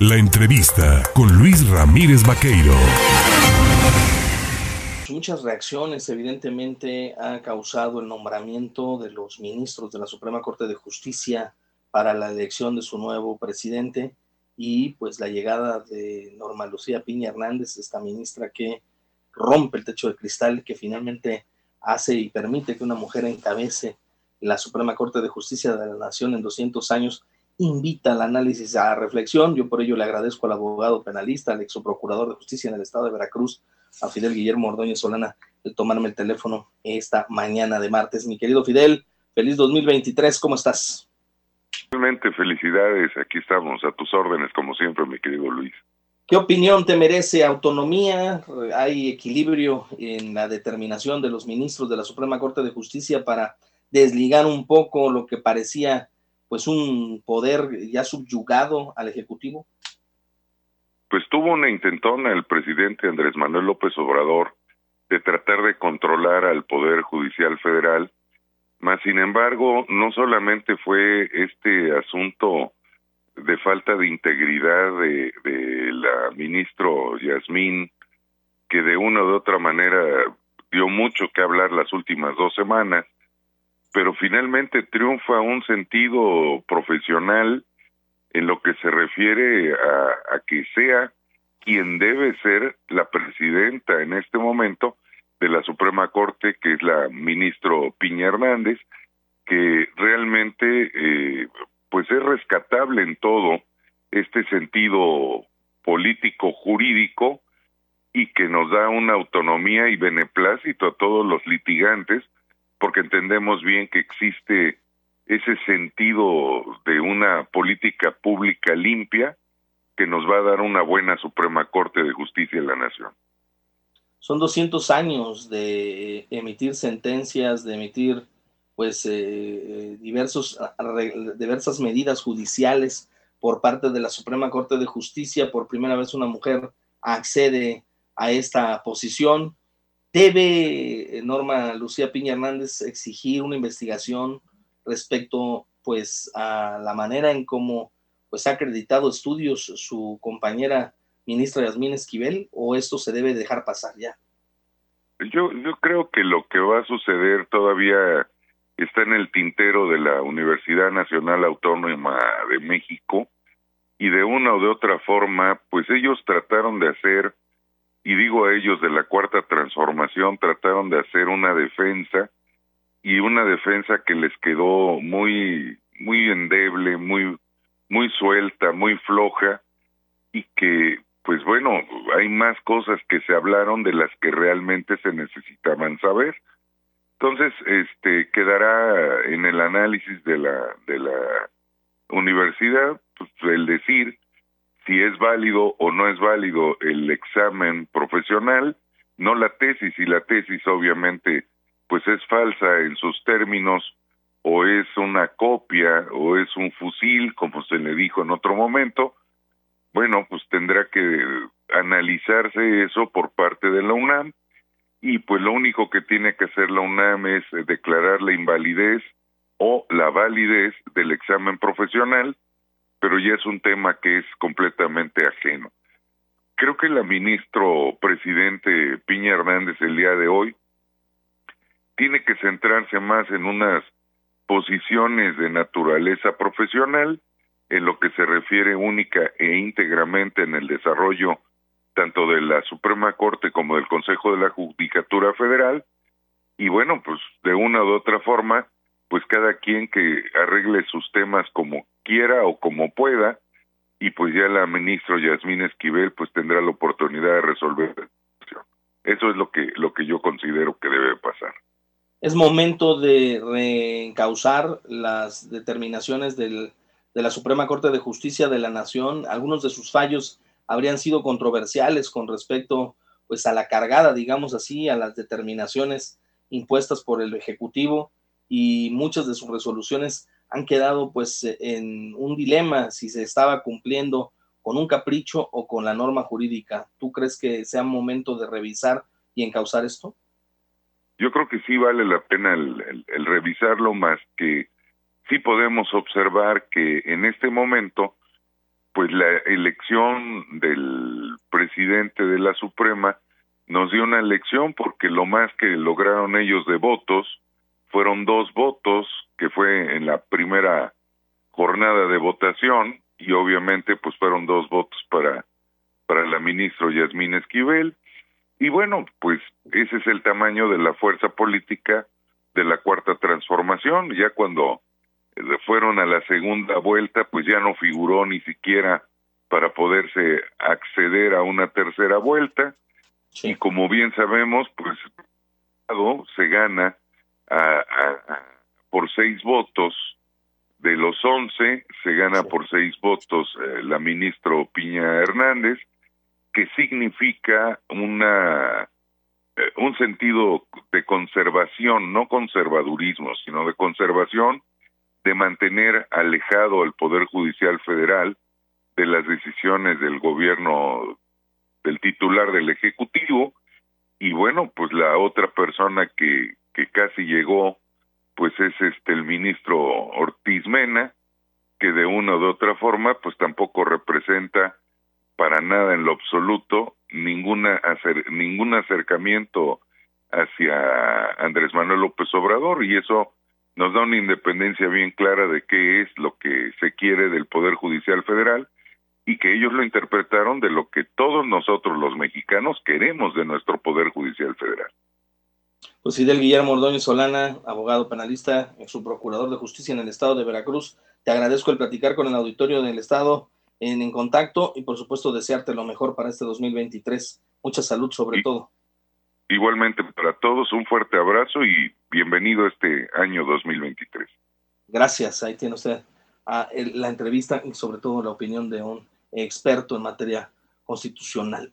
La entrevista con Luis Ramírez Vaqueiro. Muchas reacciones evidentemente ha causado el nombramiento de los ministros de la Suprema Corte de Justicia para la elección de su nuevo presidente y pues la llegada de Norma Lucía Piña Hernández, esta ministra que rompe el techo de cristal, que finalmente hace y permite que una mujer encabece la Suprema Corte de Justicia de la Nación en 200 años, invita al análisis, a la reflexión. Yo por ello le agradezco al abogado penalista, al ex procurador de justicia en el estado de Veracruz, a Fidel Guillermo Ordóñez Solana, el tomarme el teléfono esta mañana de martes. Mi querido Fidel, feliz 2023, ¿cómo estás? Realmente felicidades, aquí estamos a tus órdenes como siempre, mi querido Luis. ¿Qué opinión te merece autonomía? ¿Hay equilibrio en la determinación de los ministros de la Suprema Corte de Justicia para desligar un poco lo que parecía pues un poder ya subyugado al Ejecutivo? Pues tuvo una intentona el presidente Andrés Manuel López Obrador de tratar de controlar al Poder Judicial Federal, mas sin embargo no solamente fue este asunto de falta de integridad de, de la ministro Yasmín, que de una u otra manera dio mucho que hablar las últimas dos semanas, pero finalmente triunfa un sentido profesional en lo que se refiere a, que sea quien debe ser la presidenta en este momento de la Suprema Corte, que es la ministro Piña Hernández, que realmente eh, pues es rescatable en todo este sentido político jurídico y que nos da una autonomía y beneplácito a todos los litigantes porque entendemos bien que existe ese sentido de una política pública limpia que nos va a dar una buena Suprema Corte de Justicia en la Nación. Son 200 años de emitir sentencias, de emitir pues eh, diversos, diversas medidas judiciales por parte de la Suprema Corte de Justicia. Por primera vez una mujer accede a esta posición. ¿Debe Norma Lucía Piña Hernández exigir una investigación respecto pues a la manera en cómo pues ha acreditado estudios su compañera ministra Yasmín Esquivel o esto se debe dejar pasar ya? Yo, yo creo que lo que va a suceder todavía está en el tintero de la Universidad Nacional Autónoma de México y de una o de otra forma, pues ellos trataron de hacer, y digo a ellos de la cuarta transformación, trataron de hacer una defensa y una defensa que les quedó muy, muy endeble, muy, muy suelta, muy floja y que, pues bueno, hay más cosas que se hablaron de las que realmente se necesitaban saber. Entonces, este quedará en el análisis de la de la universidad pues, el decir si es válido o no es válido el examen profesional, no la tesis y la tesis obviamente pues es falsa en sus términos o es una copia o es un fusil como se le dijo en otro momento, bueno, pues tendrá que analizarse eso por parte de la UNAM y pues lo único que tiene que hacer la UNAM es declarar la invalidez o la validez del examen profesional, pero ya es un tema que es completamente ajeno. Creo que la ministro presidente Piña Hernández el día de hoy tiene que centrarse más en unas posiciones de naturaleza profesional, en lo que se refiere única e íntegramente en el desarrollo tanto de la Suprema Corte como del Consejo de la Judicatura Federal, y bueno, pues de una u otra forma, pues cada quien que arregle sus temas como quiera o como pueda, y pues ya la ministra Yasmín Esquivel pues tendrá la oportunidad de resolver eso es lo que lo que yo considero que debe pasar. Es momento de reencauzar las determinaciones del, de la Suprema Corte de Justicia de la Nación, algunos de sus fallos habrían sido controversiales con respecto pues a la cargada, digamos así, a las determinaciones impuestas por el Ejecutivo y muchas de sus resoluciones han quedado pues en un dilema si se estaba cumpliendo con un capricho o con la norma jurídica. ¿Tú crees que sea momento de revisar y encauzar esto? Yo creo que sí vale la pena el, el, el revisarlo más que sí podemos observar que en este momento pues la elección del presidente de la Suprema nos dio una elección porque lo más que lograron ellos de votos fueron dos votos que fue en la primera jornada de votación y obviamente pues fueron dos votos para para la ministra Yasmín Esquivel. Y bueno pues ese es el tamaño de la fuerza política de la cuarta transformación. Ya cuando eh, fueron a la segunda vuelta pues ya no figuró ni siquiera para poderse acceder a una tercera vuelta. Y como bien sabemos pues se gana a, por seis votos. De los once se gana por seis votos eh, la ministro Piña Hernández, que significa una eh, un sentido de conservación, no conservadurismo, sino de conservación, de mantener alejado el Poder Judicial Federal de las decisiones del gobierno del titular del Ejecutivo. Y bueno, pues la otra persona que, que casi llegó pues es este el ministro Ortiz Mena, que de una u otra forma pues tampoco representa para nada en lo absoluto ninguna hacer, ningún acercamiento hacia Andrés Manuel López Obrador y eso nos da una independencia bien clara de qué es lo que se quiere del Poder Judicial Federal y que ellos lo interpretaron de lo que todos nosotros los mexicanos queremos de nuestro Poder Judicial Federal. Pues Fidel Guillermo Ordóñez Solana, abogado penalista, su procurador de justicia en el estado de Veracruz, te agradezco el platicar con el auditorio del estado en, en contacto y por supuesto desearte lo mejor para este 2023. Mucha salud sobre todo. Igualmente para todos, un fuerte abrazo y bienvenido a este año 2023. Gracias, ahí tiene usted a la entrevista y sobre todo la opinión de un experto en materia constitucional.